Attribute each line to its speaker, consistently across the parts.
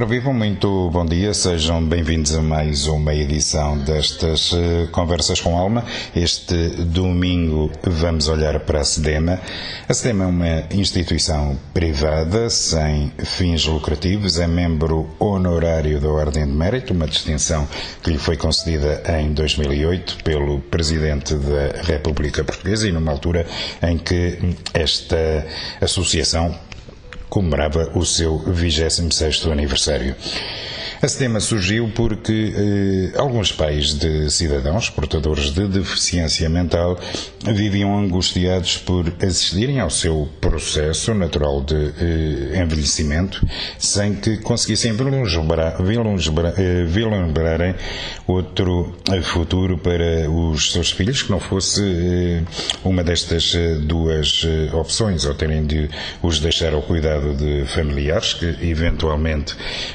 Speaker 1: Ora muito bom dia, sejam bem-vindos a mais uma edição destas uh, Conversas com Alma. Este domingo vamos olhar para a SEDEMA. A SEDEMA é uma instituição privada sem fins lucrativos, é membro honorário da Ordem de Mérito, uma distinção que lhe foi concedida em 2008 pelo Presidente da República Portuguesa e numa altura em que esta associação comemorava o seu 26º aniversário. A SEDEMA surgiu porque eh, alguns pais de cidadãos portadores de deficiência mental viviam angustiados por assistirem ao seu processo natural de eh, envelhecimento sem que conseguissem vislumbrar, vislumbrarem outro futuro para os seus filhos que não fosse eh, uma destas eh, duas eh, opções, ou terem de os deixar ao cuidado de familiares que eventualmente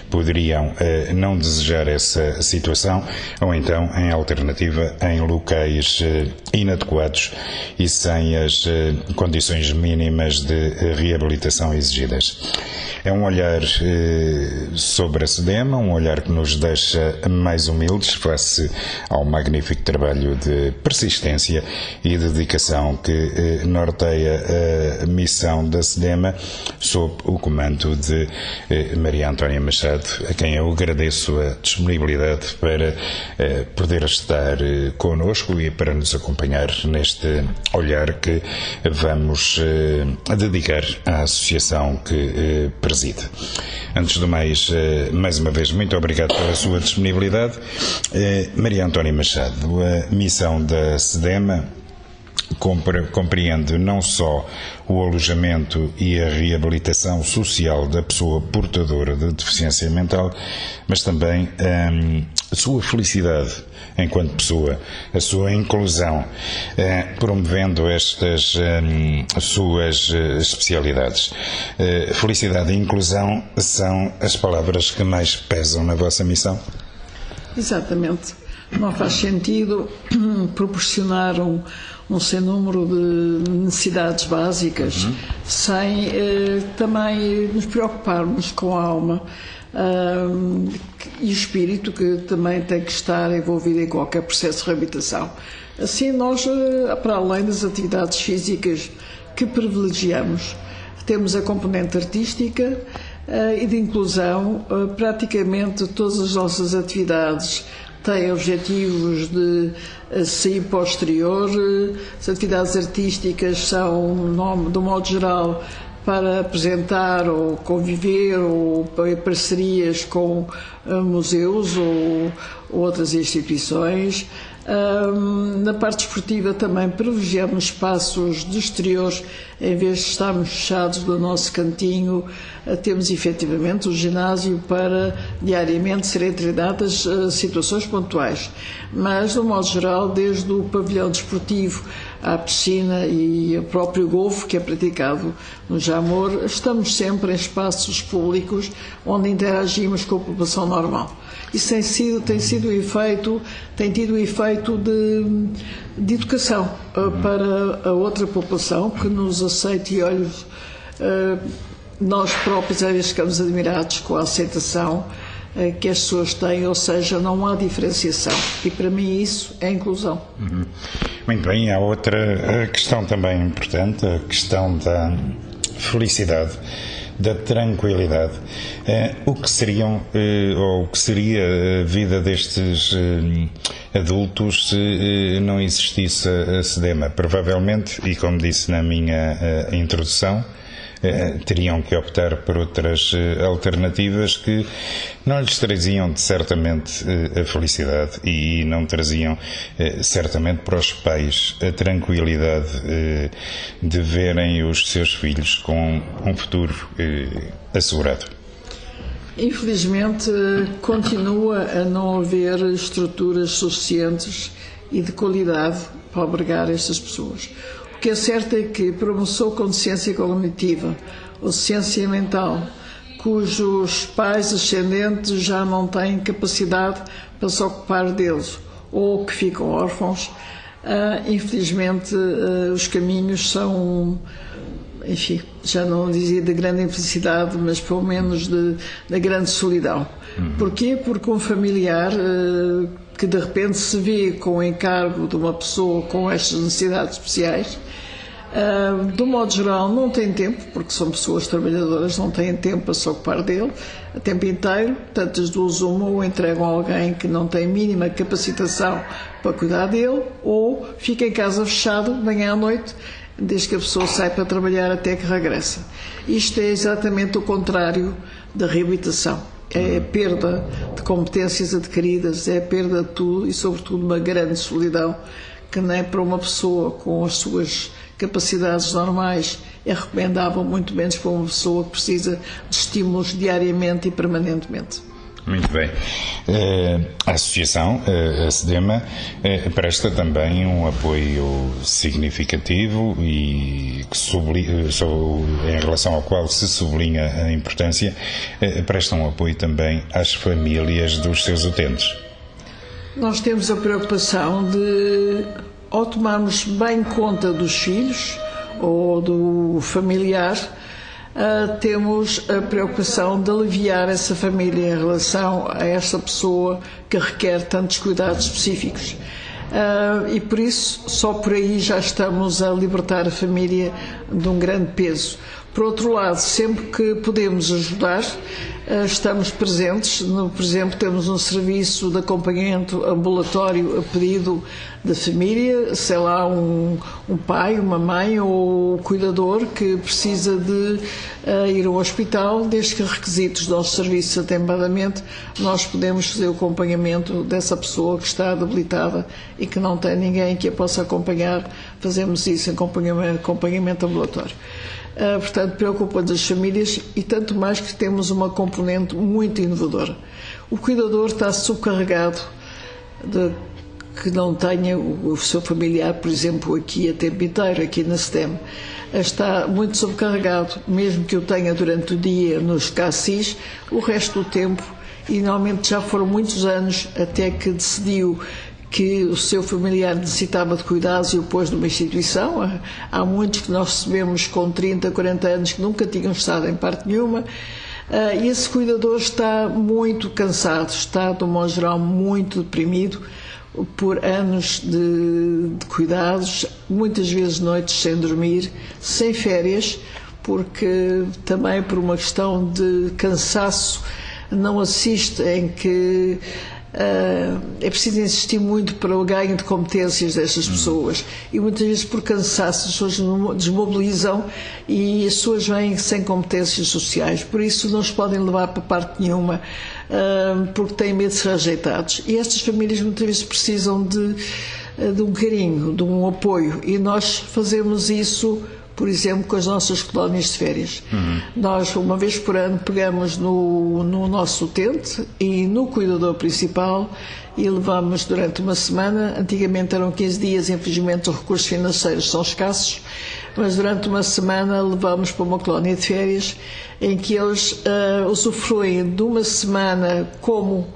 Speaker 1: poderiam eh, não desejar essa situação, ou então, em alternativa, em locais inadequados e sem as condições mínimas de reabilitação exigidas. É um olhar sobre a SEDEMA, um olhar que nos deixa mais humildes face ao magnífico trabalho de persistência e dedicação que eh, norteia a missão da SEDEMA sob o comando de eh, Maria Antónia Machado, a quem eu agradeço a disponibilidade para eh, poder estar eh, conosco e para nos acompanhar neste olhar que vamos eh, dedicar à associação que eh, preside. Antes do mais, mais uma vez, muito obrigado pela sua disponibilidade. Maria Antónia Machado, a missão da SEDEMA compreende não só o alojamento e a reabilitação social da pessoa portadora de deficiência mental, mas também hum, a sua felicidade enquanto pessoa, a sua inclusão, eh, promovendo estas hum, suas eh, especialidades. Eh, felicidade e inclusão são as palavras que mais pesam na vossa missão?
Speaker 2: Exatamente. Não faz sentido proporcionar um, um sem número de necessidades básicas uhum. sem eh, também nos preocuparmos com a alma e o espírito que também tem que estar envolvido em qualquer processo de reabilitação. Assim, nós, eh, para além das atividades físicas que privilegiamos, temos a componente artística uh, e de inclusão, uh, praticamente todas as nossas atividades tem objetivos de eh, sair para o exterior. As atividades artísticas são, um modo geral, para apresentar ou conviver ou parcerias com eh, museus ou outras instituições. Na parte esportiva também privilegiamos espaços de exteriores em vez de estarmos fechados do nosso cantinho temos efetivamente o ginásio para diariamente serem treinadas uh, situações pontuais. Mas, de um modo geral, desde o pavilhão desportivo à piscina e o próprio golfe que é praticado no Jamor, estamos sempre em espaços públicos onde interagimos com a população normal. Isso tem sido, tem sido efeito, tem tido o efeito de, de educação uh, para a outra população que nos aceite e olhe uh, nós próprios às vezes ficamos admirados com a aceitação eh, que as pessoas têm, ou seja, não há diferenciação. E para mim isso é inclusão.
Speaker 1: Uhum. Muito bem, há outra questão também importante, a questão da felicidade, da tranquilidade. Eh, o que seriam, eh, ou o que seria a vida destes adultos se não existisse a SEDEMA? Provavelmente, e como disse na minha introdução, eh, teriam que optar por outras eh, alternativas que não lhes traziam certamente eh, a felicidade e não traziam certamente para os pais a tranquilidade de verem os seus filhos com um futuro assegurado.
Speaker 2: Infelizmente, continua a não haver estruturas suficientes e de qualidade para albergar estas pessoas. O que é certo é que para uma pessoa com deficiência cognitiva ou deficiência mental, cujos pais ascendentes já não têm capacidade para se ocupar deles ou que ficam órfãos, uh, infelizmente uh, os caminhos são enfim, já não dizia de grande infelicidade, mas pelo menos de, de grande solidão. Uhum. Porquê? Porque um familiar uh, que de repente se vê com o encargo de uma pessoa com estas necessidades especiais, uh, do modo geral não tem tempo, porque são pessoas trabalhadoras, não têm tempo para se ocupar dele a tempo inteiro, portanto as duas uma ou entregam a alguém que não tem mínima capacitação para cuidar dele, ou fica em casa fechado, manhã à noite, desde que a pessoa sai para trabalhar até que regressa. Isto é exatamente o contrário da reabilitação. É a perda de competências adquiridas, é a perda de tudo e, sobretudo, uma grande solidão que nem para uma pessoa com as suas capacidades normais é recomendável, muito menos para uma pessoa que precisa de estímulos diariamente e permanentemente.
Speaker 1: Muito bem. Eh, a Associação, eh, a SEDEMA, eh, presta também um apoio significativo e em relação ao qual se sublinha a importância, presta um apoio também às famílias dos seus utentes.
Speaker 2: Nós temos a preocupação de, ao tomarmos bem conta dos filhos ou do familiar, uh, temos a preocupação de aliviar essa família em relação a esta pessoa que requer tantos cuidados específicos. Uh, e por isso, só por aí já estamos a libertar a família de um grande peso. Por outro lado, sempre que podemos ajudar, eh, estamos presentes. Por exemplo, temos um serviço de acompanhamento ambulatório a pedido da família, sei lá, um, um pai, uma mãe ou um cuidador que precisa de uh, ir ao hospital, desde que requisitos do nosso serviço atempadamente, nós podemos fazer o acompanhamento dessa pessoa que está debilitada e que não tem ninguém que a possa acompanhar, fazemos isso em acompanhamento, acompanhamento ambulatório. Uh, portanto, preocupa-nos as famílias e tanto mais que temos uma componente muito inovadora. O cuidador está subcarregado de que não tenha o, seu familiar, por exemplo, aqui a tempo inteiro, aqui na STEM. Está muito sobrecarregado, mesmo que eu tenha durante o dia nos CACIS, o resto do tempo, e normalmente já foram muitos anos até que decidiu que o seu familiar necessitava de cuidados e o pôs numa instituição. Há muitos que nós recebemos com 30, 40 anos que nunca tinham estado em parte nenhuma. Ah, e esse cuidador está muito cansado, está, de um modo geral, muito deprimido por anos de, de cuidados, muitas vezes noites sem dormir, sem férias, porque também por uma questão de cansaço não assiste em que é preciso insistir muito para o ganho de competências destas pessoas. E muitas vezes por cansaço as pessoas desmobilizam e as pessoas vêm sem competências sociais, por isso não os podem levar para parte nenhuma uh, porque têm medo de ser rejeitados. E estas famílias muitas vezes precisam de, ah, de um carinho, de um apoio. E nós fazemos isso por exemplo, com as nossas colónias de férias. Uhum. Nós, uma vez por ano, pegamos no, no nosso utente e no cuidador principal e levamos durante uma semana. Antigamente eram 15 dias, infelizmente os recursos financeiros são escassos, mas durante uma semana levamos para uma colónia de férias em que eles uh, usufruem de uma semana como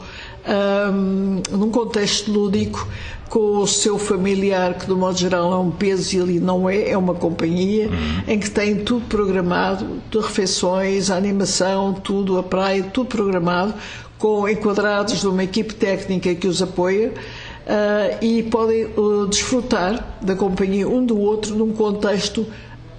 Speaker 2: um, num contexto lúdico, com o seu familiar, que de modo geral é um peso e ali não é, é uma companhia, uhum. em que tem tudo programado, de refeições, a animação, tudo, a praia, tudo programado, com enquadrados de uma equipe técnica que os apoia. Uh, e podem uh, desfrutar da companhia um do outro num contexto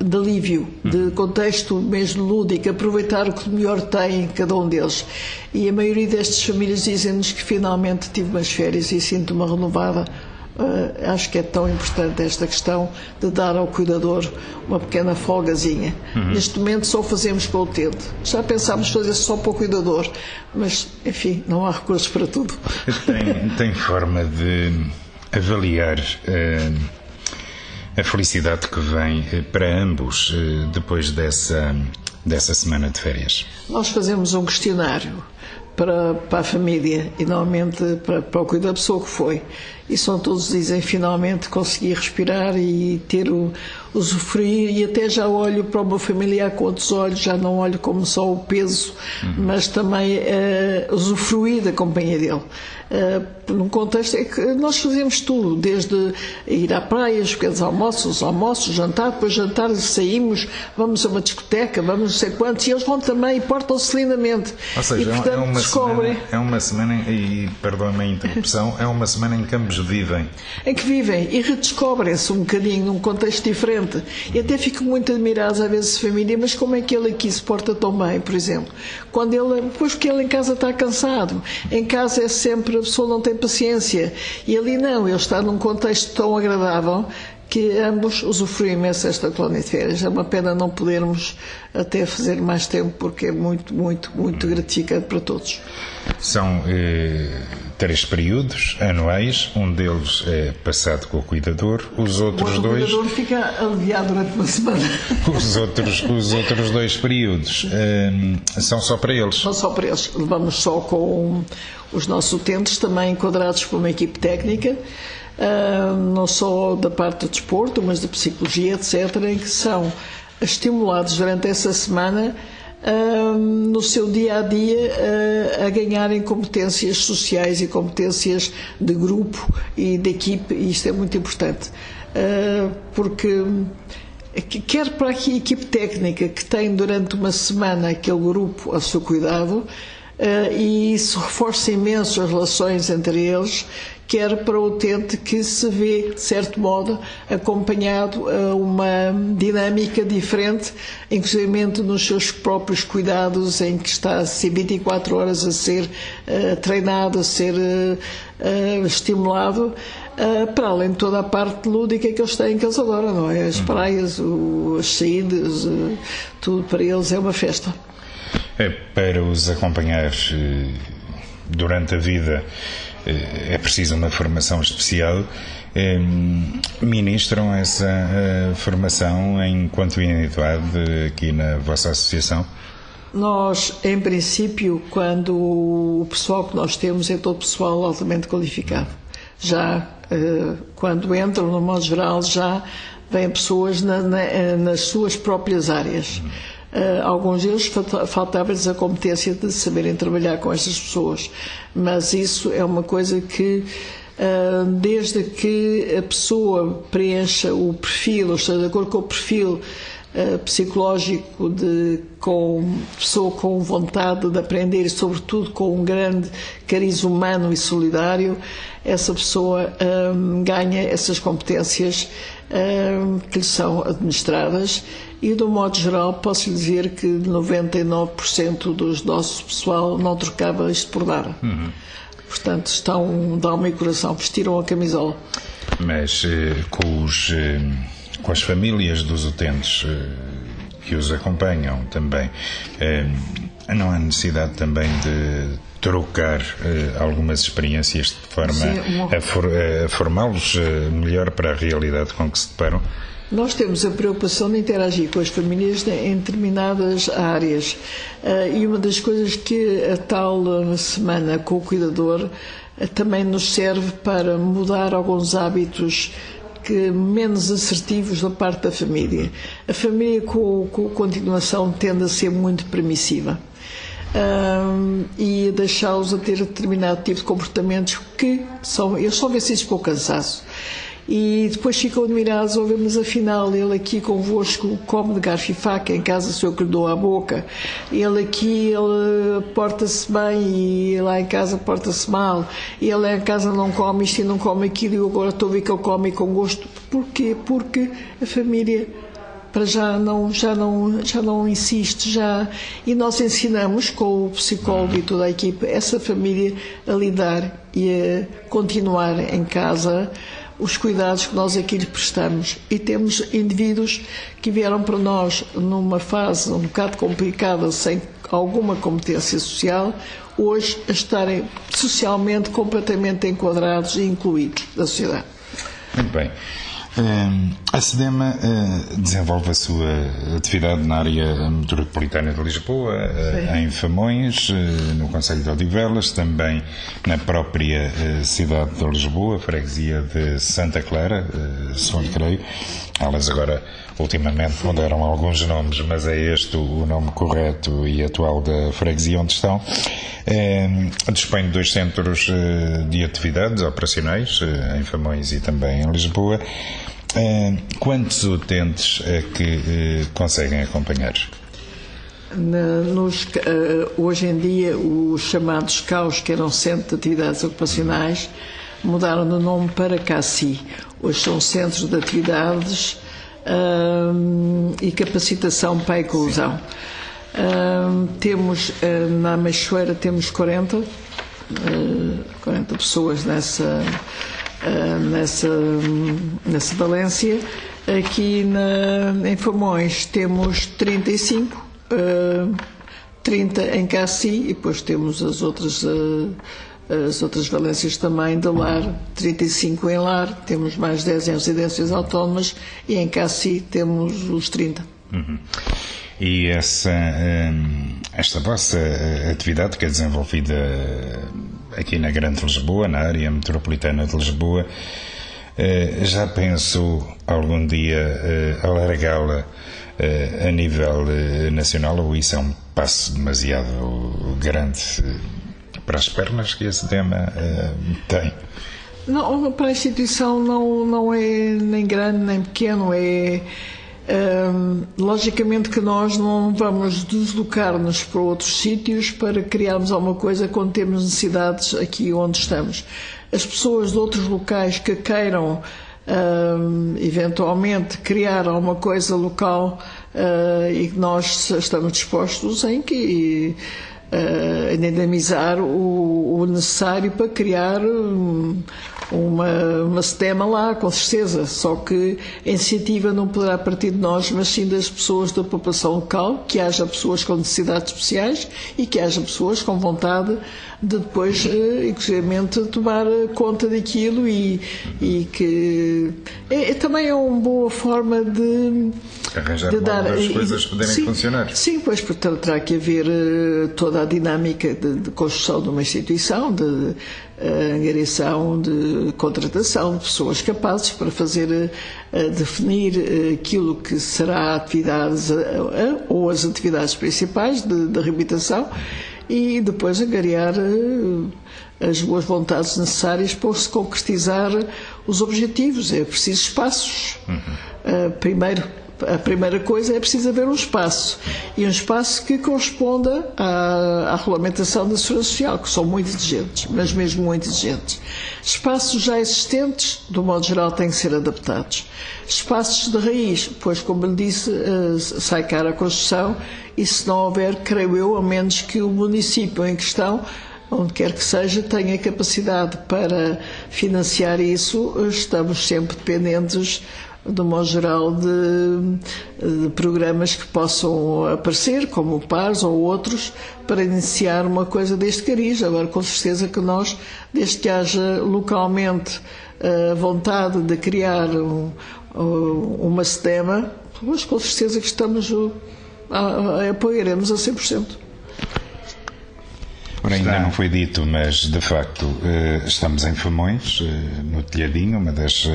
Speaker 2: de alívio, de contexto mesmo lúdico, aproveitar o que melhor tem cada um deles. E a maioria destas famílias dizem-nos que finalmente tive umas férias e sinto-me renovada. Uh, acho que é tão importante esta questão de dar ao cuidador uma pequena folgazinha. Uhum. Neste momento só fazemos para o utente. Já pensámos fazer só para o cuidador, mas enfim, não há recursos para tudo.
Speaker 1: Tem, tem forma de avaliar. Uh a felicidade que vem eh, para ambos eh, depois dessa dessa semana de férias?
Speaker 2: Nós fazemos um questionário para, para a família e normalmente para, para o cuidado da pessoa que foi. E são todos dizem finalmente consegui respirar e ter o usufruir e até já olho para o meu familiar com outros olhos, já não olho como só o peso, uhum. mas também uh, usufruir da companhia dele. Uh, num contexto é que nós fazemos tudo, desde ir à praia, os pequenos almoços, os almoços, jantar, depois jantar saímos, vamos a uma discoteca, vamos não sei quantos, e eles vão também e portam-se lindamente.
Speaker 1: Ou seja,
Speaker 2: e,
Speaker 1: é
Speaker 2: portanto,
Speaker 1: é uma descobrem... semana, é uma semana, e perdoe-me a interrupção, é uma semana em que ambos vivem.
Speaker 2: Em que vivem e redescobrem-se um bocadinho num contexto diferente. E até fico muito admirado às vezes família, mas como é que ele aqui se porta tão bem, por exemplo? Quando ele, pois porque ele em casa está cansado. Em casa é sempre, a pessoa não tem paciência. E ali não, ele está num contexto tão agradável que ambos usufruem imenso esta colónia de férias. É uma pena não podermos até fazer mais tempo, porque é muito, muito, muito gratificante para todos.
Speaker 1: São eh, três períodos anuais, um deles é passado com o cuidador, os outros
Speaker 2: o
Speaker 1: dois.
Speaker 2: O cuidador fica aliviado durante uma semana.
Speaker 1: Os outros, os outros dois períodos eh, são só para eles.
Speaker 2: São só para eles. Levamos só com os nossos utentes, também enquadrados por uma equipe técnica uh, não só da parte do desporto, mas da psicologia, etc., em que são estimulados durante essa semana uh, no seu dia a dia uh, a ganharem competências sociais e competências de grupo e de equipe, e isto é muito importante, porque quer para a equipe técnica que tem durante uma semana aquele grupo a seu cuidado, e isso reforça imenso as relações entre eles quer para o utente que se vê, de certo modo, acompanhado a uma dinâmica diferente, inclusive nos seus próprios cuidados, em que está a ser 24 horas a ser uh, treinado, a ser uh, uh, estimulado. para além de toda a parte lúdica que eles têm, que eles adoram, não é? As uhum. praias, o, as saídas, tudo para eles é uma festa.
Speaker 1: É para os acompanhar durante a vida é preciso uma formação especial. Ministram essa eh, formação enquanto unidade aqui na vossa associação?
Speaker 2: Nós, em princípio, quando o pessoal que nós temos é todo pessoal altamente qualificado. Já eh, quando entram, no modo geral, já vêm pessoas na, na, eh, nas suas próprias áreas. Uh, alguns deles faltava-lhes a competência de saberem trabalhar com estas pessoas, mas isso é uma coisa que, uh, desde que a pessoa preencha o perfil, ou esteja de acordo com o perfil uh, psicológico de com pessoa com vontade de aprender e, sobretudo, com um grande cariz humano e solidário, essa pessoa ganha essas competências que lhe são administradas e, do modo geral, posso lhe dizer que 99% dos nossos pessoal não trocava isto por nada. Uhum. Portanto, estão de alma e coração, vestiram a camisola.
Speaker 1: Mas eh, com, os, eh, com as famílias dos utentes eh, que os acompanham também, não há necessidade também de trocar algumas experiências de forma Sim, uma... a, for, a formá-los melhor para a realidade com que se deparam?
Speaker 2: Nós temos a preocupação de interagir com as famílias em determinadas áreas. Eh, e uma das coisas que a tal semana com o cuidador eh, também nos serve para mudar alguns hábitos que menos assertivos da parte da família. A família, com, com continuação, tende a ser muito permissiva. Um, e deixá-los a ter determinado tipo de comportamentos que são, eles são vencidos pelo cansaço e depois ficam admirados ao ver, mas afinal ele aqui convosco come de garfo e faca, em casa sou eu que lhe dou a boca, ele aqui ele porta-se bem e lá em casa porta-se mal, ele em casa não come isto e não come aquilo e agora estou a ver que ele come com gosto. Porquê? Porque a família para já não já não já não insiste já e nós ensinamos com o psicólogo e toda a equipe essa família a lidar e a continuar em casa os cuidados que nós aqui lhe prestamos. E temos indivíduos que vieram para nós numa fase um bocado complicada, sem alguma competência social, hoje a estarem socialmente completamente enquadrados e incluídos da sociedade.
Speaker 1: Muito bem. A SEDEMA desenvolve a sua atividade na área metropolitana de Lisboa, Sim. em Famões, no Conselho de Odivelas, também na própria cidade de Lisboa, freguesia de Santa Clara, segundo creio. Elas agora, ultimamente, mudaram alguns nomes, mas é este o nome correto e atual da freguesia onde estão. dispõe de dois centros de atividades operacionais, em Famões e também em Lisboa. Eh, quantos utentes é que eh, conseguem acompanhar?
Speaker 2: Nos, eh, hoje em dia, os chamados CAUS, que eram Centro de Atividades Ocupacionais, mudaram de nome para CACI. Hoje são Centros de Atividades um, e Capacitação para a Inclusão. Um, temos, na Meixoeira, temos 40, uh, 40 pessoas nessa uh, nessa, nessa Valência. Aqui na, em Famões temos 35, uh, 30 em Cassi e depois temos as outras. As outras valências também de lar, 35 em lar, temos mais 10 em residências autónomas e em Cassi temos os 30.
Speaker 1: Uhum. E essa, hum, esta vossa atividade que é desenvolvida aqui na Grande Lisboa, na área metropolitana de Lisboa. Eh, já penso algum dia eh, alargá-la eh, a nível nacional ou isso é um passo demasiado grande para as pernas que esse tema tem?
Speaker 2: Não, para a instituição não, não é nem grande nem pequeno, é logicamente que nós não vamos deslocar-nos para outros sítios para criarmos alguma coisa quando temos necessidades aqui onde estamos. As pessoas de outros locais que queiram eventualmente criar alguma coisa local uh, e que nós estamos dispostos em que uh, indemnizar o, o, necessário para criar um, uma, uma sistema lá, com certeza. Só que a iniciativa não poderá partir de nós, mas sim das pessoas da população local, que haja pessoas com necessidades especiais e que haja pessoas com vontade de depois, eh, inclusivamente, tomar conta daquilo e, e que é, é, também é uma boa forma de
Speaker 1: arranjar de dar as coisas poderem
Speaker 2: sim,
Speaker 1: funcionar.
Speaker 2: Sim, pois portanto terá que haver toda a dinâmica de, de, construção de uma instituição, de angariação, de contratação de pessoas capazes para fazer definir aquilo que será atividades ou as atividades principais de, de reabilitação e depois angariar as boas vontades necessárias para se concretizar os objetivos. É preciso espaços. Uhum. primeiro a primeira coisa é preciso haver um espaço. E um espaço que corresponda à, à regulamentação da segurança social, que são muito exigentes, mas mesmo muito exigentes. Espaços já existentes, do modo geral, têm que ser adaptados. Espaços de raiz, pois, como lhe disse, uh, sai cara a construção e se não houver, creio eu, a menos que o município em questão onde quer que seja, tenha capacidade para financiar isso, estamos sempre dependentes de modo geral, de, de, programas que possam aparecer, como o PARS ou outros, para iniciar uma coisa deste cariz. Agora, com certeza que nós, desde que haja localmente a vontade de criar um, uma STEMA, mas com certeza que estamos a, a, apoiaremos a 100%.
Speaker 1: Ora, ainda não foi dito, mas de facto eh, estamos em Famões, eh, no telhadinho, uma das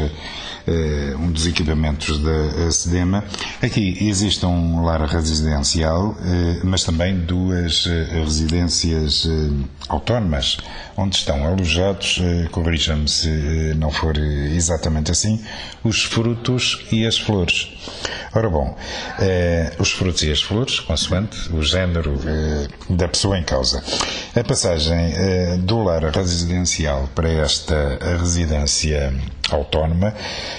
Speaker 1: eh, um dos equipamentos da SEDEMA. Aqui existe um lar residencial, mas também duas residências autónomas, onde estão alojados, corrija-me se não for exatamente assim, os frutos e as flores. Ora bom, os frutos e as flores, consoante o género da pessoa em causa. A passagem do lar residencial para esta residência autónoma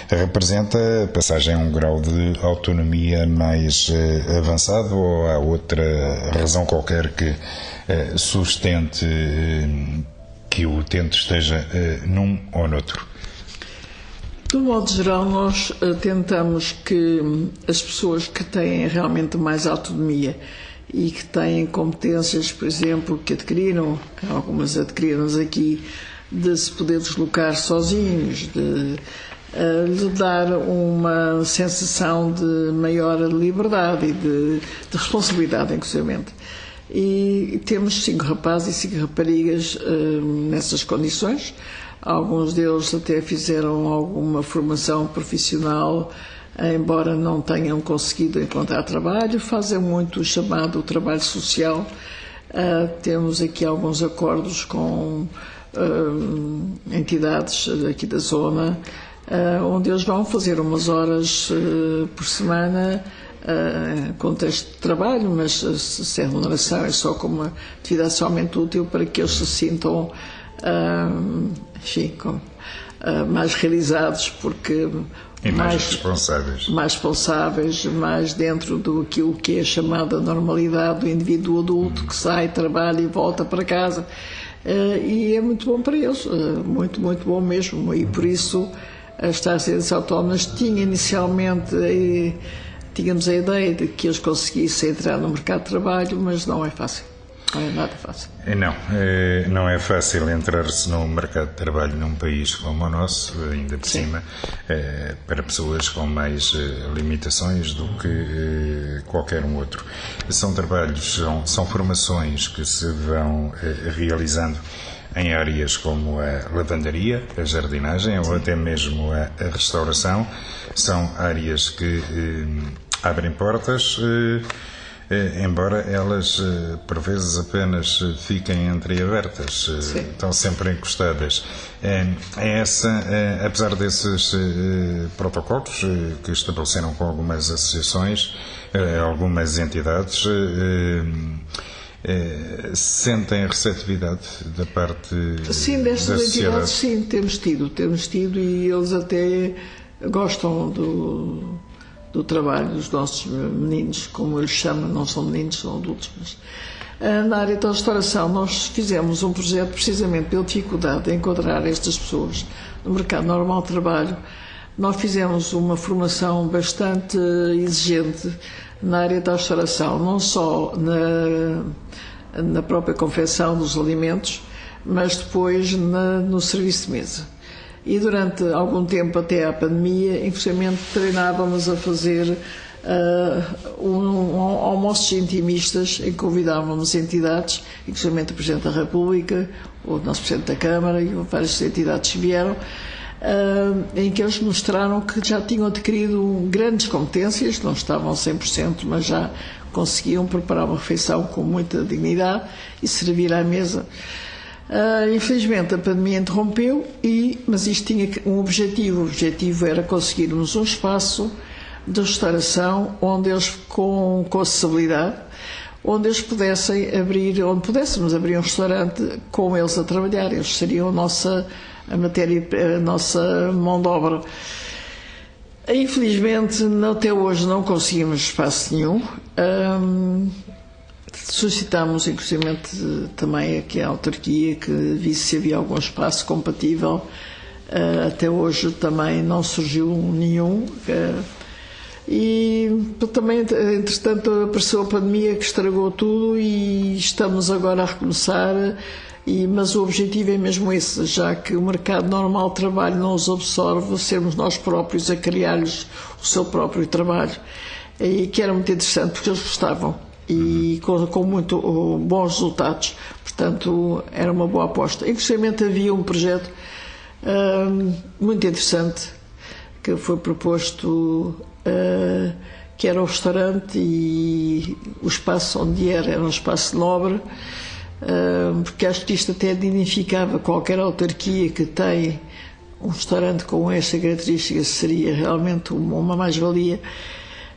Speaker 1: representa passagem a um grau de autonomia mais uh, avançado ou há outra razão qualquer que uh, sustente que o utente esteja num ou noutro?
Speaker 2: De modo geral, nós tentamos que as pessoas que têm realmente mais autonomia e que têm competências, por exemplo, que adquiriram, algumas adquiriram aqui, de se poder deslocar sozinhos, de uh, lhe dar uma sensação de maior liberdade e de, de responsabilidade, inclusive. E temos cinco rapazes e cinco raparigas uh, nessas condições. Alguns deles até fizeram alguma formação profissional, embora não tenham conseguido encontrar trabalho, fazem muito o chamado trabalho social. Uh, temos aqui alguns acordos com uh, entidades aqui da zona, uh, onde eles vão fazer umas horas por semana uh, contexto de trabalho, mas sem remuneração é só como uma atividade somente útil para que eles se sintam enfim, com, mais realizados, porque
Speaker 1: e mais, mais, responsáveis.
Speaker 2: Mais responsáveis, mais dentro do que é chamada normalidade do indivíduo adulto hum. que sai, trabalha e volta para casa. Uh, e é muito bom para eles, uh, muito, muito bom mesmo. E por isso as taxas autónomas tinha inicialmente tínhamos a ideia de que eles conseguissem entrar no mercado de trabalho, mas não é fácil. Não é nada fácil.
Speaker 1: É, não, é, não é fácil entrar-se no mercado de trabalho num país como o nosso, ainda por Sim. cima, é, para pessoas com mais é, limitações do que é, qualquer um outro. São trabalhos, são, são formações que se vão é, realizando em áreas como a lavandaria, a jardinagem ou até mesmo a, a restauração. São áreas que abrem portas, eh, eh, embora elas eh, por vezes apenas fiquem entreabertas, estão sempre encostadas. É essa, apesar desses protocolos que estabeleceram com algumas associações, algumas entidades, sentem receptividade da parte
Speaker 2: sim, destas da entidades sim, temos tido, temos tido e eles até gostam do do trabalho dos nossos meninos, como eles chamam, não são meninos, são adultos, mas eh, na área da restauração nós fizemos um projeto precisamente pela dificuldade de enquadrar estas pessoas no mercado normal de trabalho. Nós fizemos uma formação bastante exigente na área da restauração, não só na, na própria confecção dos alimentos, mas depois na, no serviço de mesa e durante algum tempo até à pandemia, infelizmente treinávamos a fazer uh, um, um, almoços intimistas em que convidávamos entidades, inclusive o Presidente da República, o nosso Presidente da Câmara e várias entidades que vieram, uh, em que eles mostraram que já tinham adquirido grandes competências, não estavam 100%, mas já conseguiam preparar uma refeição com muita dignidade e servir à mesa. Uh, infelizmente a pandemia interrompeu, e, mas isto tinha um objetivo. O objetivo era conseguirmos um espaço de restauração onde eles, com, com acessibilidade, onde eles pudessem abrir, onde pudéssemos abrir um restaurante com eles a trabalhar. Eles seriam a nossa a matéria, a nossa mão de obra. Infelizmente, até hoje não conseguimos espaço nenhum. Um, Suscitámos, inclusive, também aqui a autarquia que visse se havia algum espaço compatível. Uh, até hoje também não surgiu nenhum. Uh, e também, entretanto, apareceu a pandemia que estragou tudo e estamos agora a recomeçar. E, mas o objetivo é mesmo esse, já que o mercado normal de trabalho não os absorve, sermos nós próprios a criar-lhes o seu próprio trabalho. E que era muito interessante, porque eles gostavam e com, com muito uh, bons resultados. Portanto, era uma boa aposta. Inclusive havia um projeto uh, muito interessante que foi proposto, uh, que era o restaurante e o espaço onde era, era um espaço nobre, uh, porque acho que isto até identificava qualquer autarquia que tem um restaurante com essa característica seria realmente uma, uma mais-valia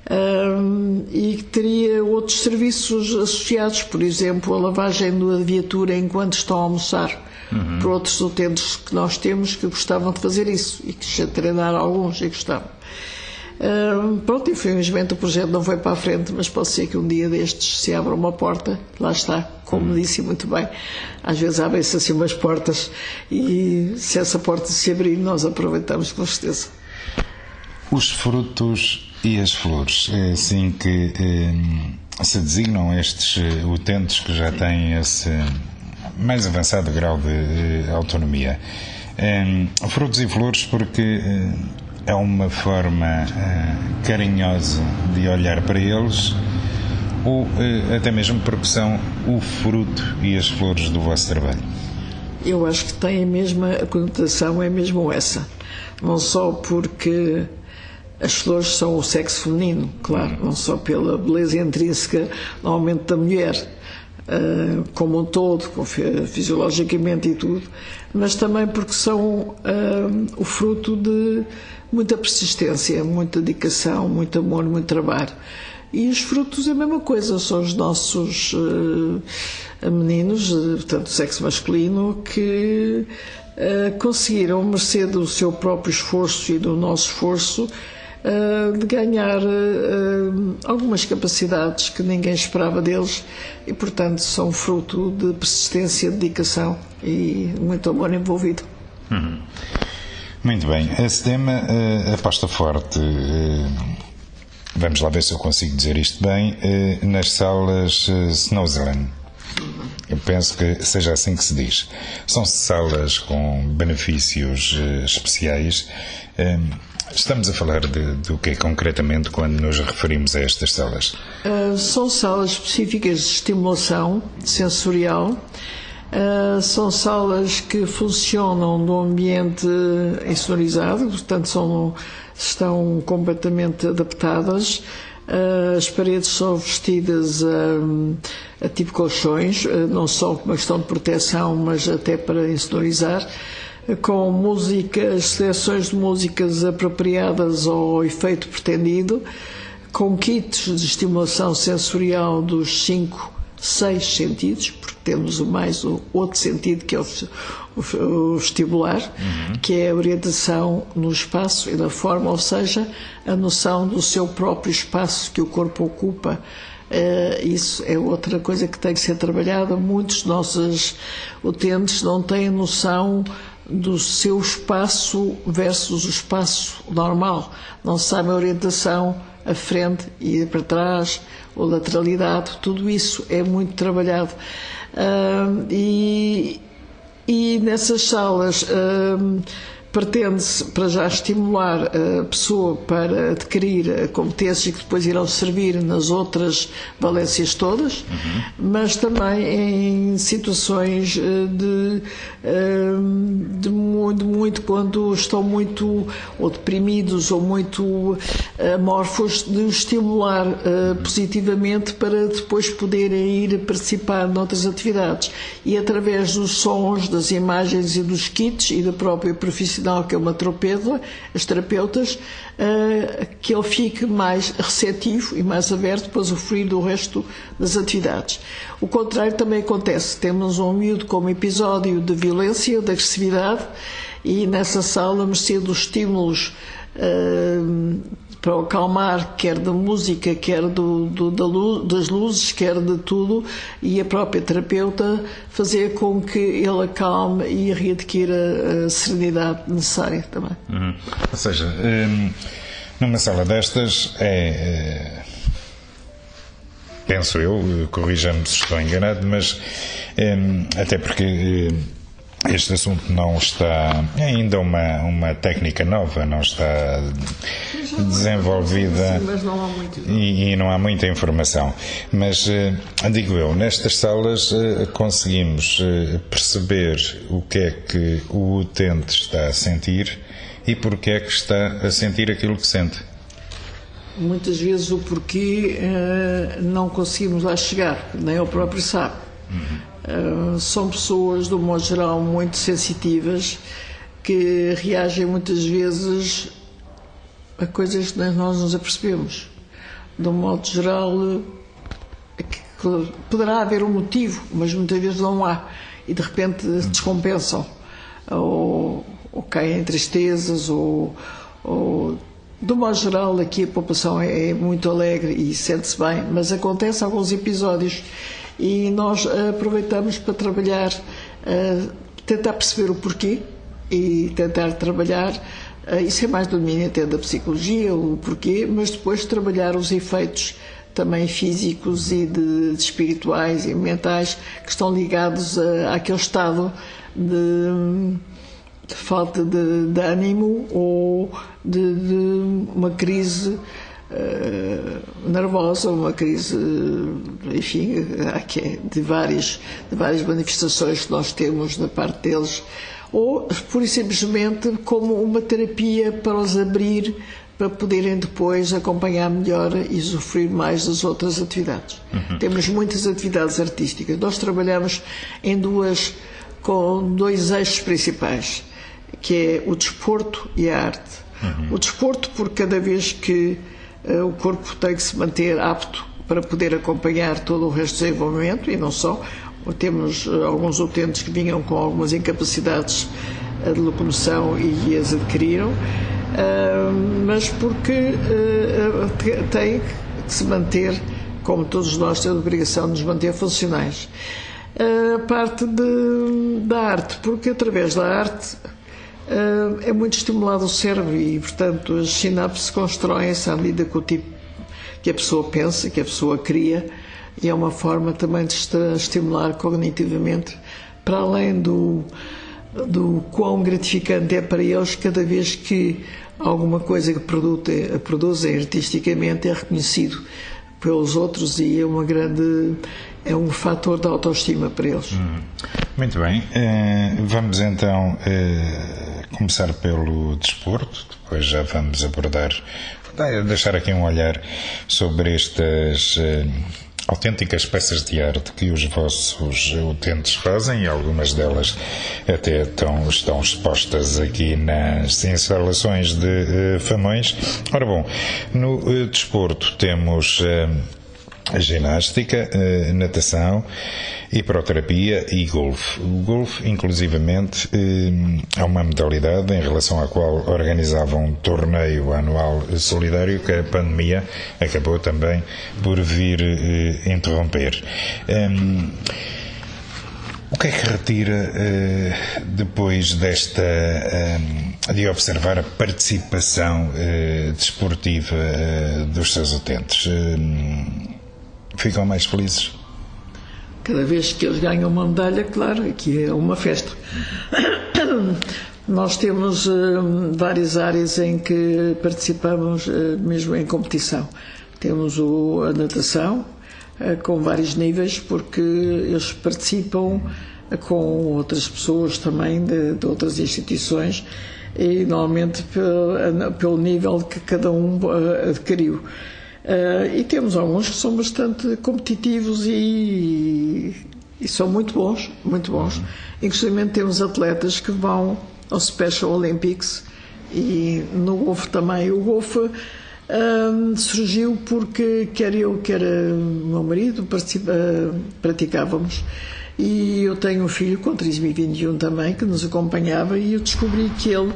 Speaker 2: um, e que teria outros serviços associados, por exemplo, a lavagem da viatura enquanto estão a almoçar. Uhum. Por outros utentes que nós temos que gostavam de fazer isso e que já treinaram alguns e gostavam. Um, pronto, infelizmente o projeto não foi para a frente, mas pode ser que um dia destes se abra uma porta, lá está, como uhum. disse muito bem, às vezes abrem-se assim umas portas e se essa porta se abrir, nós aproveitamos com certeza.
Speaker 1: Os frutos e as flores, é assim que eh, se designam estes eh, utentes que já têm esse mais avançado grau de eh, autonomia. frutos e flores, porque é uma forma carinhosa de olhar para eles ou até mesmo porque são o fruto e as flores do vosso trabalho?
Speaker 2: Eu acho que tem a mesma a conotação, é mesmo essa. Não só porque as flores são o sexo feminino, claro, não só pela beleza intrínseca, normalmente, da mulher, uh, como um todo, fisiologicamente e tudo, mas também porque são uh, o fruto de muita persistência, muita dedicação, muito amor, muito trabalho. E os frutos é a mesma coisa, são os nossos uh, meninos, portanto, sexo masculino, que uh, conseguiram, mercê do seu próprio esforço e do nosso esforço, de ganhar algumas capacidades que ninguém esperava deles e, portanto, são fruto de persistência, dedicação e muito amor envolvido.
Speaker 1: Uhum. Muito bem. A SEDEMA uh, aposta forte, uh, vamos lá ver se eu consigo dizer isto bem, uh, nas salas uh, Snowzealand. Eu penso que seja assim que se diz. São salas com benefícios especiais. Estamos a falar de, do que concretamente quando nos referimos a estas salas?
Speaker 2: são salas específicas de estimulação sensorial Uh, são salas que funcionam no ambiente insonorizado, portanto são, estão completamente adaptadas. Uh, as paredes são vestidas a, a tipo colchões, uh, não só por uma questão de proteção, mas até para insonorizar, com músicas, seleções de músicas apropriadas ao efeito pretendido, com kits de estimulação sensorial dos cinco seis sentidos, porque temos mais o outro sentido que é o, o, o vestibular, uhum. que é a orientação no espaço e na forma, ou seja, a noção do seu próprio espaço que o corpo ocupa. Uh, isso é outra coisa que tem que ser trabalhada. Muitos de nossos utentes não têm noção do seu espaço versus o espaço normal. Não sabem a orientação a frente e para trás, ou lateralidade, tudo isso é muito trabalhado. Uh, e, e nessas salas. Uh, pretende-se para já estimular a pessoa para adquirir competências que depois irão servir nas outras valências todas, uhum. mas também em situações eh, de, eh, de, muito, muito, quando estão muito ou deprimidos ou muito amorfos, de os estimular uh, positivamente para depois poderem ir participar noutras atividades. E através dos sons, das imagens e dos kits e da própria profissão que é uma terapeuta, as terapeutas, uh, que ele fique mais receptivo e mais aberto para usufruir do resto das atividades. O contrário também acontece. Temos um miúdo com um episódio de violência, de agressividade, e nessa sala, mercê dos estímulos uh, para o acalmar, quer da música, quer do, do, da luz, das luzes, quer de tudo, e a própria terapeuta fazer com que ele acalme e readquira a serenidade necessária também.
Speaker 1: Uhum. Ou seja, hum, numa sala destas é, é penso eu, corrija-me se estou enganado, mas hum, até porque hum, este assunto não está ainda uma, uma técnica nova, não está desenvolvida e, e, não há muita informação. Mas eh, digo eu, nestas salas eh, conseguimos eh, perceber o que é que o utente está a sentir e porque é que está a sentir aquilo que sente.
Speaker 2: Muitas vezes o porquê não conseguimos lá chegar, nem o próprio sabe. Uhum. Uh, são pessoas, do modo geral, muito sensitivas que reagem muitas vezes a coisas que nós nos apercebemos. De um modo geral, é poderá haver um motivo, mas muitas vezes não há e de repente descompensam ou, ou caem em tristezas ou, ou do modo geral, aqui a população é, é muito alegre e sente-se bem, mas acontece alguns episódios e nós aproveitamos para trabalhar, uh, tentar perceber o porquê e tentar trabalhar. Uh, isso é mais do domínio até da psicologia, o porquê, mas depois trabalhar os efeitos também físicos e de, de espirituais e mentais que estão ligados a, àquele estado de de falta de, de ânimo ou de uma crise uh, nervosa, uma crise, enfim, de várias, de várias manifestações que nós temos da parte deles, ou pura e simplesmente como uma terapia para os abrir para poderem depois acompanhar melhor e sofrer mais das outras atividades. Uhum. Temos muitas atividades artísticas. Nós trabalhamos em duas, com dois eixos principais, que é o desporto e a arte. Uhum. O desporto, porque cada vez que o corpo tem que se manter apto para poder acompanhar todo o resto do desenvolvimento, e não só, temos uh, alguns utentes que vinham com algumas incapacidades uh, de locomoção e, as adquiriram mas porque tem que se manter, como todos nós temos a obrigação de nos manter funcionais. A parte de, da arte, porque através da arte é muito estimulado o cérebro e, portanto, as sinapses constroem-se à medida que o tipo que a pessoa pensa, que a pessoa cria, e é uma forma também de estimular cognitivamente, para além do do quão gratificante é para eles cada vez que alguma coisa que produzem, produzem artisticamente é reconhecido pelos outros e é uma grande é um fator de autoestima para eles. Hum.
Speaker 1: Muito bem, uh, vamos então uh, começar pelo desporto, depois já vamos abordar, deixar aqui um olhar sobre estas uh, autênticas peças de arte que os vossos utentes fazem e algumas delas até estão, estão expostas aqui nas instalações de uh, Famões. Ora bom, no uh, desporto temos uh, ginástica, a natação, hiperoterapia e golfe. O golfe, inclusivamente, é uma modalidade em relação à qual organizava um torneio anual solidário que a pandemia acabou também por vir eh, interromper. Um, o que é que retira depois desta uh, de observar a participação desportiva dos seus utentes? Ficam mais felizes.
Speaker 2: Cada vez que eles ganham uma medalha, claro, aqui é uma festa. Nós temos uh, várias áreas em que participamos uh, mesmo em competição. Temos o, a natação, uh, com vários níveis, porque eles participam com outras pessoas também de, de outras instituições e normalmente pelo, pelo nível que cada um adquiriu. Uh, e temos alguns que são bastante competitivos e, e são muito bons, muito bons. Uhum. Inclusive temos atletas que vão ao Special Olympics e no golfe também. O golfe uh, surgiu porque quer eu, quer o meu marido uh, praticávamos. E eu tenho um filho com 2021 também que nos acompanhava e eu descobri que ele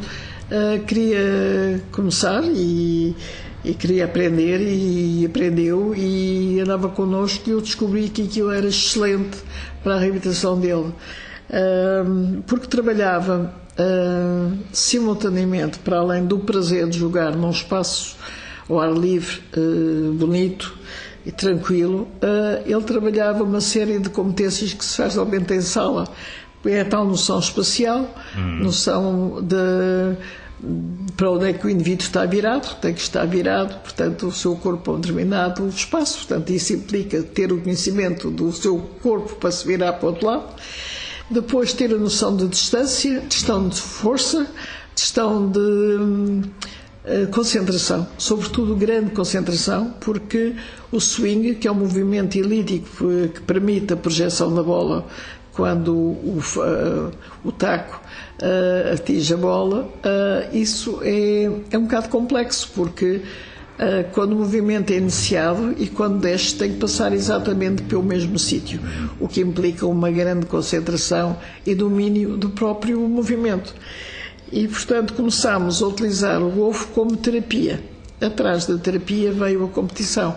Speaker 2: queria começar e e queria aprender e aprendeu e andava connosco e eu descobri que aquilo era excelente para a reabilitação dele porque trabalhava simultaneamente para além do prazer de jogar num espaço ao ar livre bonito e tranquilo ele trabalhava uma série de competências que se faz somente em sala é a tal noção espacial hum. noção de para onde é que o indivíduo está virado, tem que estar virado, portanto, o seu corpo a um determinado espaço, portanto, isso implica ter o conhecimento do seu corpo para se virar para o outro lado. Depois, ter a noção de distância, gestão de força, gestão de hum, eh, concentração, sobretudo grande concentração, porque o swing, que é um movimento elítico que permite a projeção da bola quando o, uh, o taco uh, atinge a bola, uh, isso é, é um bocado complexo, porque quando o movimento é iniciado e quando desce tem que passar exatamente pelo mesmo sítio, o que implica uma grande concentração e domínio do próprio movimento. E, portanto, começámos a utilizar o golfe como terapia. Atrás da terapia veio a competição.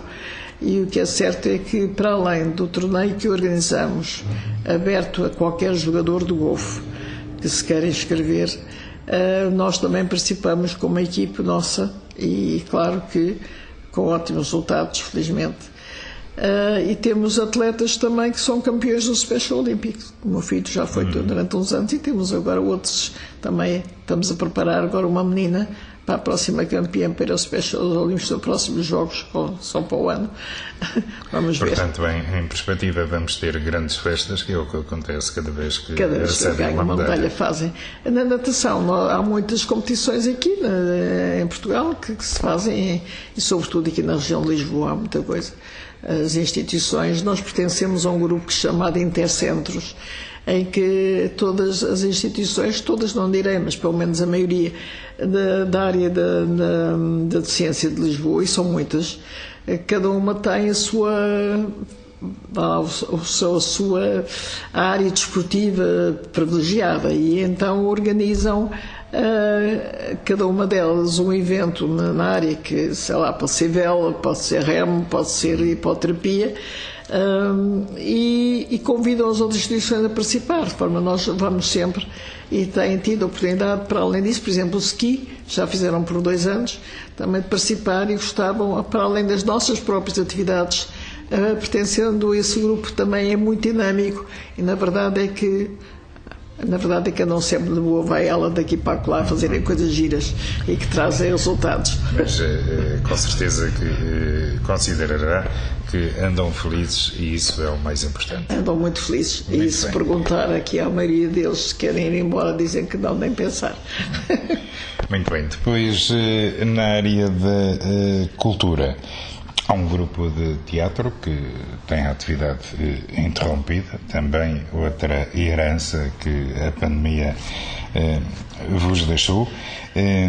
Speaker 2: E o que é certo é que, para além do torneio que organizamos, aberto a qualquer jogador do golfe que se queira inscrever, eh, nós também participamos com uma equipe nossa e, claro que com ótimos resultados, felizmente. Uh, e temos atletas também que são campeões do Special Olympics. O meu filho já foi uhum. durante uns anos e temos agora outros também. Estamos a preparar agora uma menina para a próxima campeã para os Special Olympics dos próximos Jogos, só para o ano.
Speaker 1: vamos ver. Portanto, em perspectiva, vamos ter grandes festas, que é o que acontece cada vez que
Speaker 2: cada vez que ganham uma medalha. fazem. Na natação, há muitas competições aqui em Portugal que, que se fazem, e sobretudo aqui na região de Lisboa, há muita coisa. As instituições, nós pertencemos a um grupo chamado Intercentros, em que todas as instituições, todas não direi, mas pelo menos a maioria da, da área da, da, da de Lisboa, e são muitas, cada uma tem a sua a sua área desportiva privilegiada e então organizam uh, cada uma delas um evento na, na, área que, sei lá, pode ser vela, pode ser remo, pode ser hipoterapia um, e, e, convidam as outras instituições a participar, de forma nós vamos sempre e têm tido a oportunidade, para além disso, por exemplo, o ski, já fizeram por dois anos, também de participar e gostavam, para além das nossas próprias atividades, uh, pertencendo a esse grupo também é muito dinâmico. E na verdade é que na verdade é que andam sempre de boa vai ela daqui para lá fazerem coisas giras e que trazem resultados.
Speaker 1: Mas eh, com certeza que eh, considerará que andam felizes e isso é o mais importante.
Speaker 2: Andam muito felizes. Muito e se bem. perguntar aqui à maioria deles se querem ir embora, dizem que não, nem pensar.
Speaker 1: Muito bem. Depois, eh, na área da cultura, Há um grupo de teatro que tem a atividade eh, interrompida, também outra herança que a pandemia eh, vos deixou. Eh,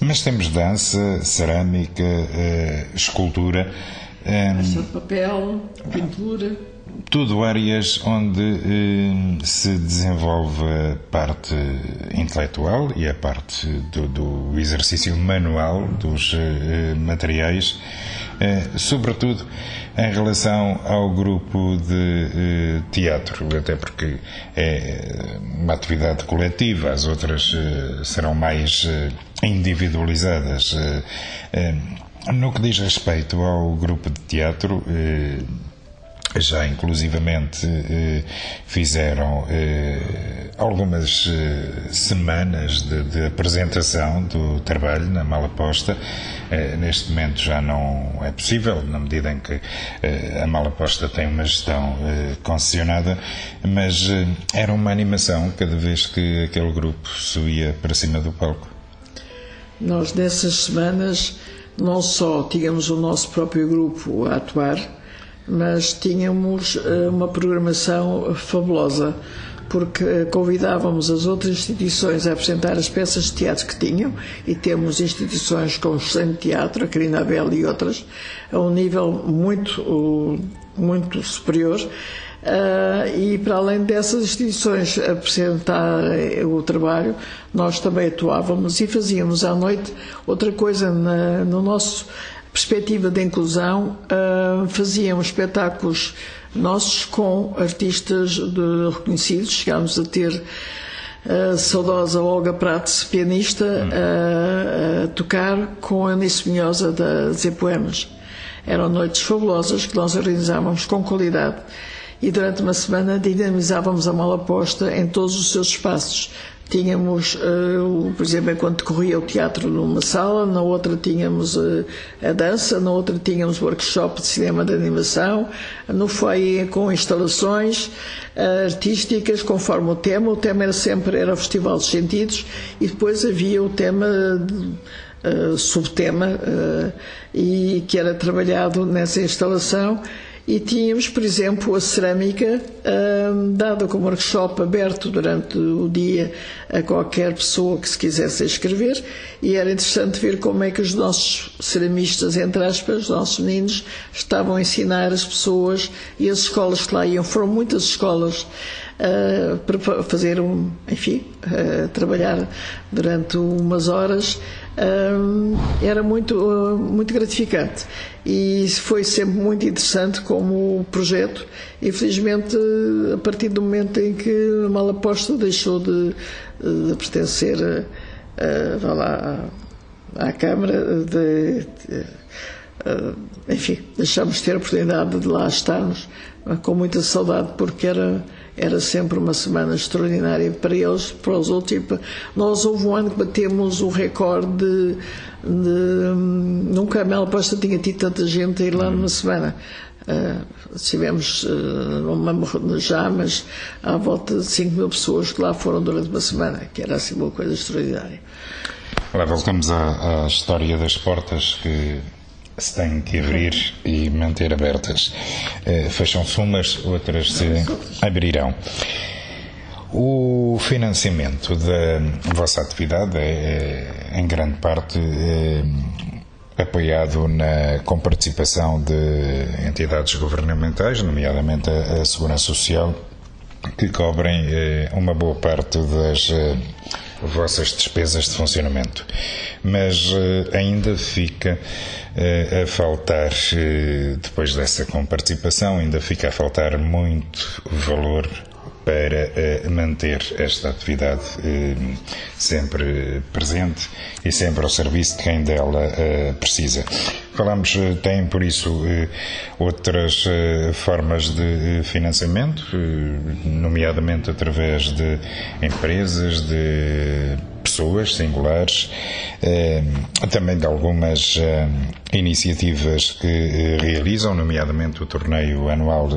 Speaker 1: mas temos dança, cerâmica, eh, escultura.
Speaker 2: Eh, de papel, pintura.
Speaker 1: Tudo áreas onde eh, se desenvolve a parte intelectual e a parte do, do exercício manual dos materiais eh, sobretudo em relação ao grupo de eh, teatro, até porque é uma atividade coletiva, as outras eh, serão mais individualizadas. No que diz respeito ao grupo de teatro, já inclusivamente eh, fizeram eh, algumas eh, semanas de, de, apresentação do trabalho na Malaposta. neste momento já não é possível, na medida em que a Malaposta tem uma gestão concessionada, mas era uma animação cada vez que aquele grupo subia para cima do palco.
Speaker 2: Nós, nessas semanas, não só tínhamos o nosso próprio grupo a atuar, mas tínhamos eh, uma programação fabulosa, porque eh, convidávamos as outras instituições a apresentar as peças de teatro que tinham, e temos instituições com excelente teatro, a Carina Abel e outras, a um nível muito, muito superior. Uh, e para além dessas instituições apresentar o trabalho, nós também atuávamos e fazíamos à noite outra coisa na, no nosso perspectiva de inclusão, uh, faziam espetáculos nossos com artistas de, reconhecidos. Chegámos a ter a saudosa Olga Prates, pianista, a, tocar com a Eunice Minhosa da dizer poemas. Eram noites fabulosas que nós organizávamos com qualidade e durante uma semana dinamizávamos a mala posta em todos os seus espaços, Tínhamos, uh, por exemplo, enquanto decorria o teatro numa sala, na outra tínhamos uh, a dança, na outra tínhamos workshop de cinema de animação, no foyer com instalações uh, artísticas conforme o tema. O tema era sempre era o Festival dos Sentidos e depois havia o tema. Subtema e que era trabalhado nessa instalação e tínhamos, por exemplo, a cerâmica um, dada como workshop aberto durante o dia a qualquer pessoa que se quisesse inscrever e era interessante ver como é que os nossos ceramistas, entre aspas, os nossos meninos, estavam a ensinar as pessoas e as escolas que lá iam. Foram muitas escolas uh, para fazer um, enfim, uh, trabalhar durante umas horas era muito, uh, muito gratificante e foi sempre muito interessante como projeto. Infelizmente, a partir do momento em que Malaposta deixou de, de pertencer a, lá, à Câmara, de, de, uh, enfim, deixamos de ter a oportunidade de lá estarmos com muita saudade, porque era, era sempre uma semana extraordinária para eles, para os outros. E para... Nós houve um ano que batemos o recorde de. de um, nunca a Mel Posta tinha tido tanta gente a ir lá numa semana. Uh, tivemos, uh, já, mas à volta de 5 mil pessoas que lá foram durante uma semana, que era assim uma coisa extraordinária.
Speaker 1: Agora voltamos à, à história das portas que se têm que abrir e manter abertas. Uh, Fecham-se umas, outras se abrirão. O financiamento da vossa atividade é, é em grande parte, é, apoiado na, com participação de entidades governamentais, nomeadamente a, a Segurança Social, que cobrem eh, uma boa parte das eh, vossas despesas de funcionamento. Mas eh, ainda fica a faltar, depois dessa comparticipação, ainda fica a faltar muito valor para uh, manter esta atividade uh, sempre presente e sempre ao serviço de quem dela uh, precisa. Falamos, tem por isso outras formas de financiamento, nomeadamente através de empresas, de pessoas singulares, eh, também de algumas eh, iniciativas que eh, realizam, nomeadamente o torneio anual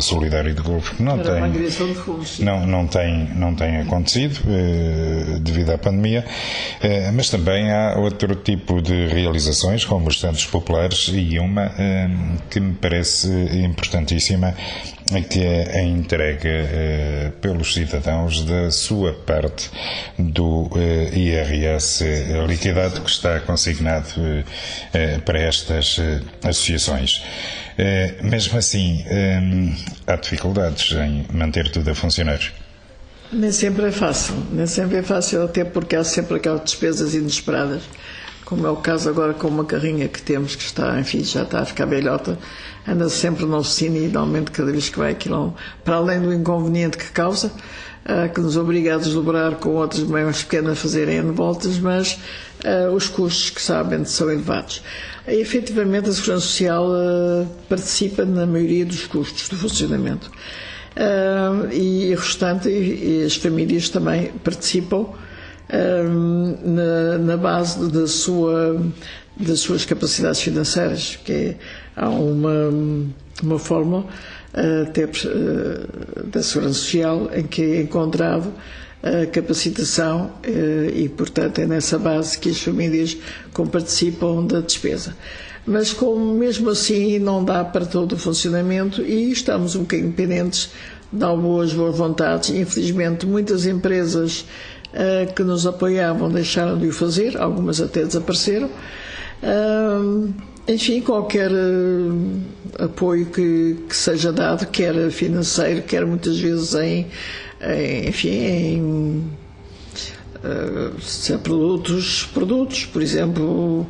Speaker 1: solidário de golfe, que não tem, não, não tem, não tem acontecido devido à pandemia, mas também há outro tipo de realizações, como os Santos Populares, e uma que me parece importantíssima, que é a entrega pelos cidadãos da sua parte do IRS liquidado que está consignado eh, para estas eh, associações. Eh, mesmo assim, há dificuldades em manter tudo a funcionar.
Speaker 2: Nem sempre é fácil, nem sempre é fácil, até porque há sempre aquelas despesas inesperadas, como é o caso agora com uma carrinha que temos que está, enfim, já está a ficar velhota, anda sempre na oficina e normalmente cada vez que vai aquilo, para além do inconveniente que causa, uh, que nos obriga a desdobrar com outras mais pequenas a fazerem voltas, mas uh, os custos que sabem são elevados. E, efetivamente, a Segurança Social uh, participa na maioria dos custos do funcionamento. e restante, as famílias também participam na, na, base da sua, das suas capacidades financeiras, que é, há uma, uma fórmula até eh, da Segurança Social, em que é encontrado a capacitação eh, e, portanto, é nessa base que as famílias participam da despesa. Mas, como mesmo assim não dá para todo o funcionamento e estamos um bocadinho dependentes de algumas boas vontades, infelizmente, muitas empresas que nos apoiavam deixaram de o fazer, algumas até desapareceram. Uh, enfim, qualquer uh, apoio que, que, seja dado, quer financeiro, quer muitas vezes em, enfim, em uh, produtos, produtos, por exemplo,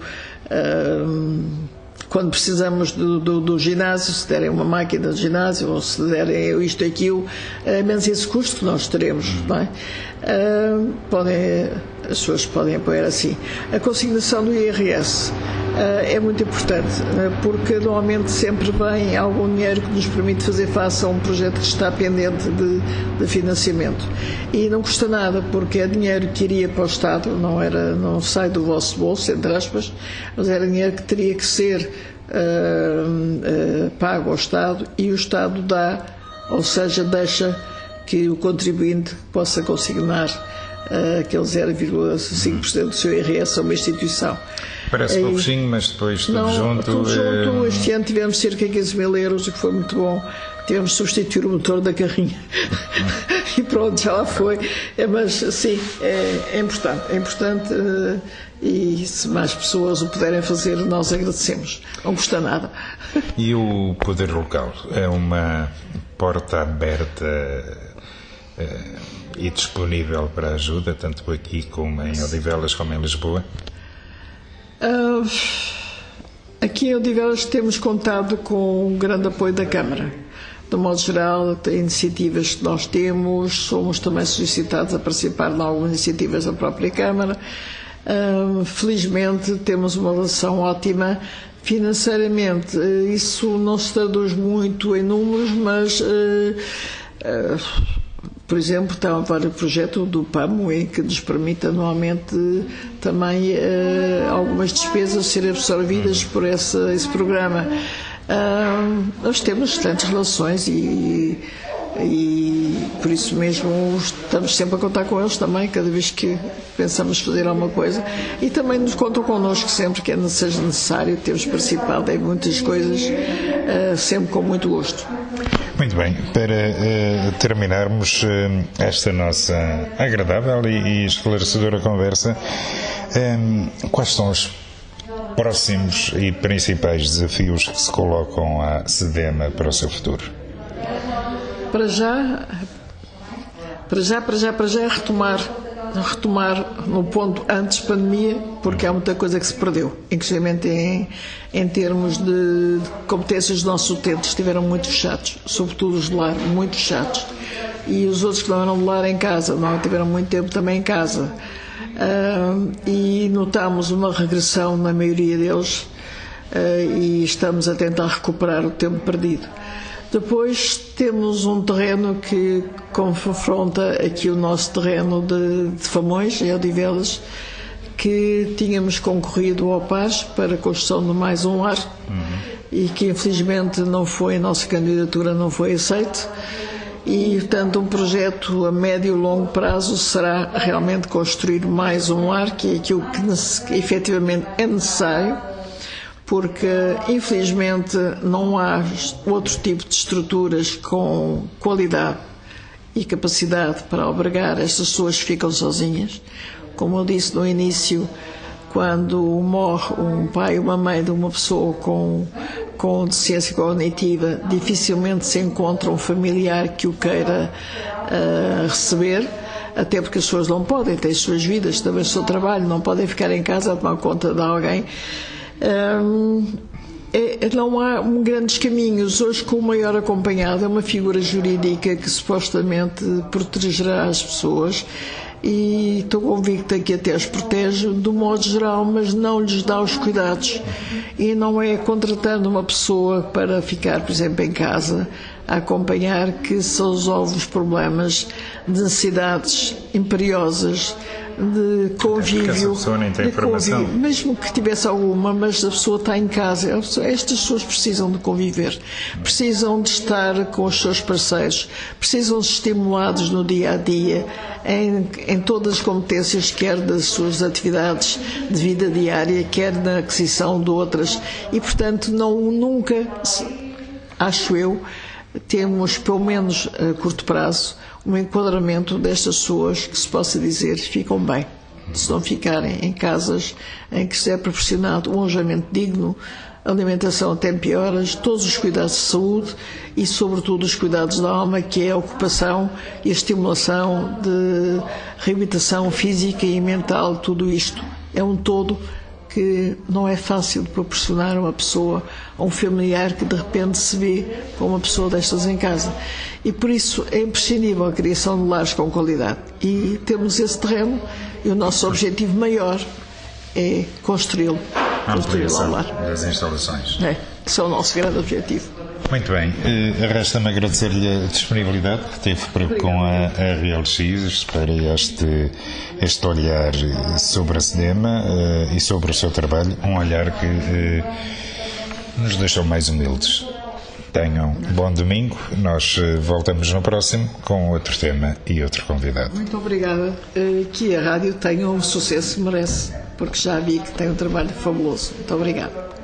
Speaker 2: quando precisamos do, do, do, ginásio, se derem uma máquina de ginásio ou se derem isto e aquilo, é menos esse custo que nós teremos, não é? Uh, podem, as pessoas podem apoiar assim. A consignação do IRS é muito importante, eh, porque normalmente sempre vem algum dinheiro que nos permite fazer face a um projeto que está pendente de, de financiamento. E não custa nada, porque é dinheiro que iria para o Estado, não, era, não sai do vosso bolso, entre aspas, mas era dinheiro que teria que ser uh, uh, pago ao Estado e o Estado dá, ou seja, deixa que o contribuinte possa consignar uh, aquele 0,5% do seu IRS a uma instituição.
Speaker 1: Parece pouquinho, mas depois tudo
Speaker 2: não,
Speaker 1: junto.
Speaker 2: Tudo junto, é... este ano tivemos cerca de 15 mil euros, o que foi muito bom. Tivemos de substituir o motor da carrinha. e pronto, já lá foi. É, mas sim, é, é importante. É importante uh, e se mais pessoas o puderem fazer, nós agradecemos. Não custa nada.
Speaker 1: E o poder local é uma porta aberta uh, e disponível para ajuda, tanto aqui como em Odivelas como em Lisboa?
Speaker 2: Uh, aqui em Odivelas temos contado com um grande apoio da Câmara. De modo geral, iniciativas que nós temos, somos também solicitados a participar em algumas iniciativas da própria Câmara. Uh, felizmente temos uma relação ótima Financeiramente, eh, isso não se traduz muito em números, mas, uh, uh, por exemplo, está o projeto do PAMO em que nos permite anualmente também uh, algumas despesas serem absorvidas por esse, esse programa. nós temos excelentes relações e e por isso mesmo estamos sempre a contar com eles também, cada vez que pensamos fazer alguma coisa. E também nos contam connosco sempre que é, seja necessário. Temos participado em muitas coisas, uh, sempre com muito gosto.
Speaker 1: Muito bem, para uh, terminarmos uh, esta nossa agradável e, e esclarecedora conversa, quais são os próximos e principais desafios que se colocam à SEDEMA para o seu futuro?
Speaker 2: Para já, para já, para já, para já é retomar, retomar no ponto antes pandemia, porque há muita coisa que se perdeu, inclusive em, em termos de competências dos nossos utentes, estiveram muito fechados, sobretudo os de lar, muito fechados. E os outros que não eram de lar em casa, não tiveram muito tempo também em casa. Uh, e notamos uma regressão na maioria deles uh, e estamos a tentar recuperar o tempo perdido. Depois temos um terreno que confronta aqui o nosso terreno de, de Famões, em Odivelas, que tínhamos concorrido ao PAS para a construção de mais um lar uhum. e que infelizmente não foi, a nossa candidatura não foi aceita. E, portanto, um projeto a médio e longo prazo será realmente construir mais um lar, que é aquilo que efetivamente é necessário porque infelizmente não há outro tipo de estruturas com qualidade e capacidade para albergar estas pessoas que ficam sozinhas. Como eu disse no início, quando morre um pai ou uma mãe de uma pessoa com, com deficiência cognitiva, dificilmente se encontra um familiar que o queira uh, receber, até porque as pessoas não podem ter as suas vidas, também o seu trabalho, não podem ficar em casa a tomar conta de alguém não há grandes caminhos. Hoje, com o maior acompanhado, é uma figura jurídica que supostamente protegerá as pessoas e estou convicta que até as protege do modo geral, mas não lhes dá os cuidados. E não é contratando uma pessoa para ficar, por exemplo, em casa a acompanhar que se resolve os problemas de necessidades imperiosas de convívio, de convívio, mesmo que tivesse alguma, mas a pessoa está em casa. Estas pessoas precisam de conviver, precisam de estar com os seus parceiros, precisam de estimulados no dia a dia, em, em todas as competências, quer das suas atividades de vida diária, quer na aquisição de outras. E, portanto, não nunca, acho eu, temos, pelo menos a curto prazo, um enquadramento destas pessoas que se possa dizer ficam bem. Se não ficarem em casas em que se é proporcionado um alojamento digno, alimentação a tempo e horas, todos os cuidados de saúde e, sobretudo, os cuidados da alma, que é a ocupação e a estimulação de reabilitação física e mental, tudo isto é um todo que não é fácil de proporcionar a uma pessoa, a um familiar que de repente se vê com uma pessoa destas em casa. E por isso é imprescindível a criação de lares com qualidade. E temos esse terreno e o nosso objetivo maior é construí-lo.
Speaker 1: A ampliação das instalações.
Speaker 2: É, que é o nosso grande objetivo.
Speaker 1: Muito bem, uh, resta-me agradecer-lhe a disponibilidade que teve para, com a, a RLX para este, este olhar sobre a cinema uh, e sobre o seu trabalho, um olhar que uh, nos deixou mais humildes. Tenham um bom domingo, nós voltamos no próximo com outro tema e outro convidado.
Speaker 2: Muito obrigada. Que a rádio tenha o sucesso que merece, porque já vi que tem um trabalho fabuloso. Muito obrigada.